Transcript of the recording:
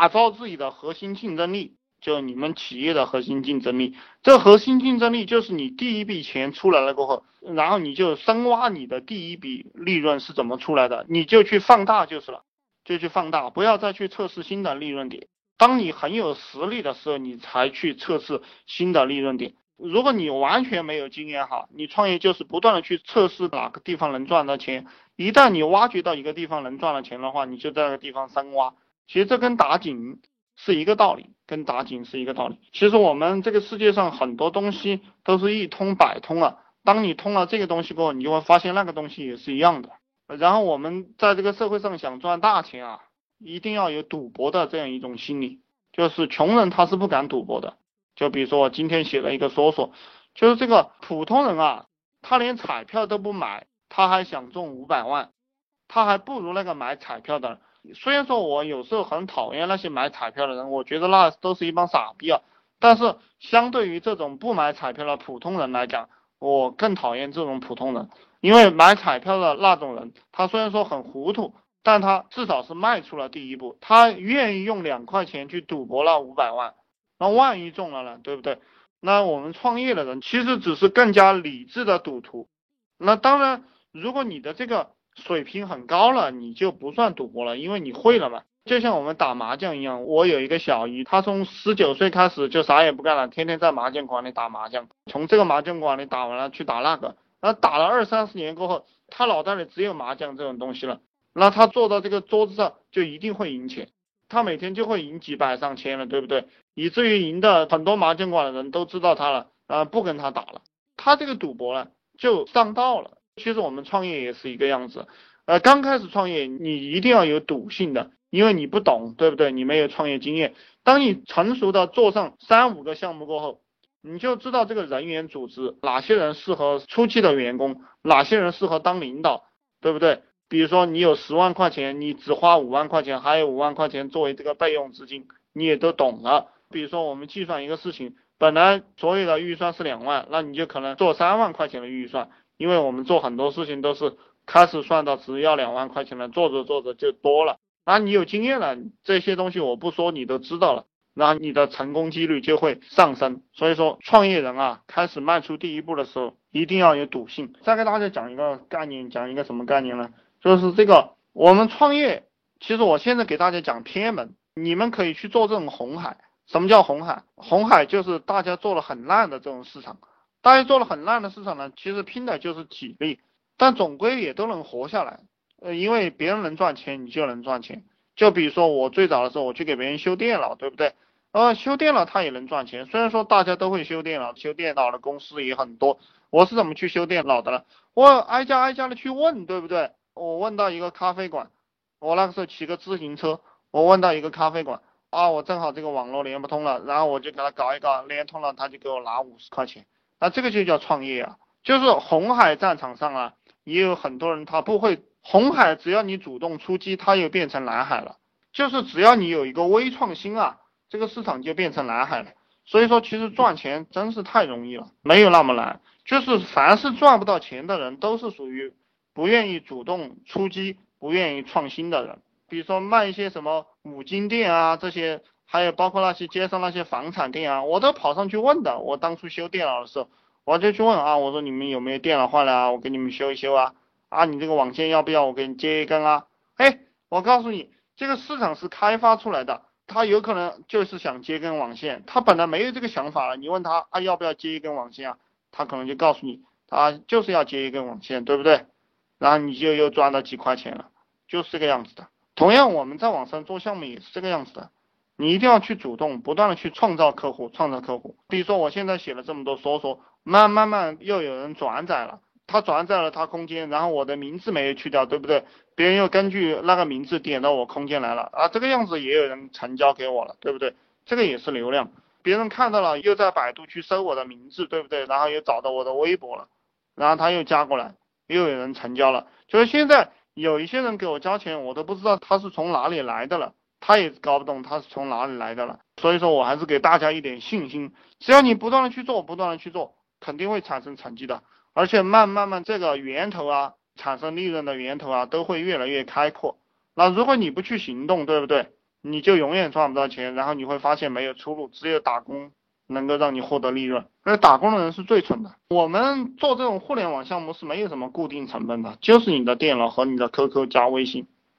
打造自己的核心竞争力，就你们企业的核心竞争力。这核心竞争力就是你第一笔钱出来了过后，然后你就深挖你的第一笔利润是怎么出来的，你就去放大就是了，就去放大，不要再去测试新的利润点。当你很有实力的时候，你才去测试新的利润点。如果你完全没有经验哈，你创业就是不断的去测试哪个地方能赚到钱。一旦你挖掘到一个地方能赚到钱的话，你就在那个地方深挖。其实这跟打井是一个道理，跟打井是一个道理。其实我们这个世界上很多东西都是一通百通了。当你通了这个东西过后，你就会发现那个东西也是一样的。然后我们在这个社会上想赚大钱啊，一定要有赌博的这样一种心理，就是穷人他是不敢赌博的。就比如说我今天写了一个说说，就是这个普通人啊，他连彩票都不买，他还想中五百万，他还不如那个买彩票的。虽然说我有时候很讨厌那些买彩票的人，我觉得那都是一帮傻逼啊。但是相对于这种不买彩票的普通人来讲，我更讨厌这种普通人，因为买彩票的那种人，他虽然说很糊涂，但他至少是迈出了第一步，他愿意用两块钱去赌博那五百万。那万一中了呢，对不对？那我们创业的人其实只是更加理智的赌徒。那当然，如果你的这个水平很高了，你就不算赌博了，因为你会了嘛。就像我们打麻将一样，我有一个小姨，她从十九岁开始就啥也不干了，天天在麻将馆里打麻将，从这个麻将馆里打完了去打那个，那打了二三十年过后，她脑袋里只有麻将这种东西了。那她坐到这个桌子上就一定会赢钱。他每天就会赢几百上千了，对不对？以至于赢的很多麻将馆的人都知道他了，啊，不跟他打了。他这个赌博呢，就上道了。其实我们创业也是一个样子，呃，刚开始创业你一定要有赌性的，因为你不懂，对不对？你没有创业经验。当你成熟的做上三五个项目过后，你就知道这个人员组织哪些人适合初期的员工，哪些人适合当领导，对不对？比如说你有十万块钱，你只花五万块钱，还有五万块钱作为这个备用资金，你也都懂了。比如说我们计算一个事情，本来所有的预算是两万，那你就可能做三万块钱的预算，因为我们做很多事情都是开始算到只要两万块钱了，做着做着就多了。那你有经验了，这些东西我不说你都知道了，那你的成功几率就会上升。所以说创业人啊，开始迈出第一步的时候，一定要有赌性。再给大家讲一个概念，讲一个什么概念呢？就是这个，我们创业，其实我现在给大家讲偏门，你们可以去做这种红海。什么叫红海？红海就是大家做了很烂的这种市场，大家做了很烂的市场呢，其实拼的就是体力，但总归也都能活下来。呃，因为别人能赚钱，你就能赚钱。就比如说我最早的时候，我去给别人修电脑，对不对？呃，修电脑他也能赚钱。虽然说大家都会修电脑，修电脑的公司也很多。我是怎么去修电脑的呢？我挨家挨家的去问，对不对？我问到一个咖啡馆，我那个时候骑个自行车，我问到一个咖啡馆，啊，我正好这个网络连不通了，然后我就给他搞一搞，连通了，他就给我拿五十块钱，那这个就叫创业啊，就是红海战场上啊，也有很多人他不会，红海只要你主动出击，它又变成蓝海了，就是只要你有一个微创新啊，这个市场就变成蓝海了，所以说其实赚钱真是太容易了，没有那么难，就是凡是赚不到钱的人都是属于。不愿意主动出击、不愿意创新的人，比如说卖一些什么五金店啊，这些，还有包括那些街上那些房产店啊，我都跑上去问的。我当初修电脑的时候，我就去问啊，我说你们有没有电脑坏了啊？我给你们修一修啊。啊，你这个网线要不要我给你接一根啊？哎，我告诉你，这个市场是开发出来的，他有可能就是想接根网线，他本来没有这个想法了。你问他啊，要不要接一根网线啊？他可能就告诉你，他就是要接一根网线，对不对？然后你就又赚了几块钱了，就是这个样子的。同样，我们在网上做项目也是这个样子的。你一定要去主动，不断的去创造客户，创造客户。比如说，我现在写了这么多说说，慢慢慢又有人转载了，他转载了他空间，然后我的名字没有去掉，对不对？别人又根据那个名字点到我空间来了啊，这个样子也有人成交给我了，对不对？这个也是流量，别人看到了又在百度去搜我的名字，对不对？然后又找到我的微博了，然后他又加过来。又有人成交了，就是现在有一些人给我交钱，我都不知道他是从哪里来的了，他也搞不懂他是从哪里来的了。所以说我还是给大家一点信心，只要你不断的去做，不断的去做，肯定会产生成绩的。而且慢慢慢这个源头啊，产生利润的源头啊，都会越来越开阔。那如果你不去行动，对不对？你就永远赚不到钱，然后你会发现没有出路，只有打工能够让你获得利润。而打工的人是最蠢的。我们做这种互联网项目是没有什么固定成本的，就是你的电脑和你的 QQ 加微信。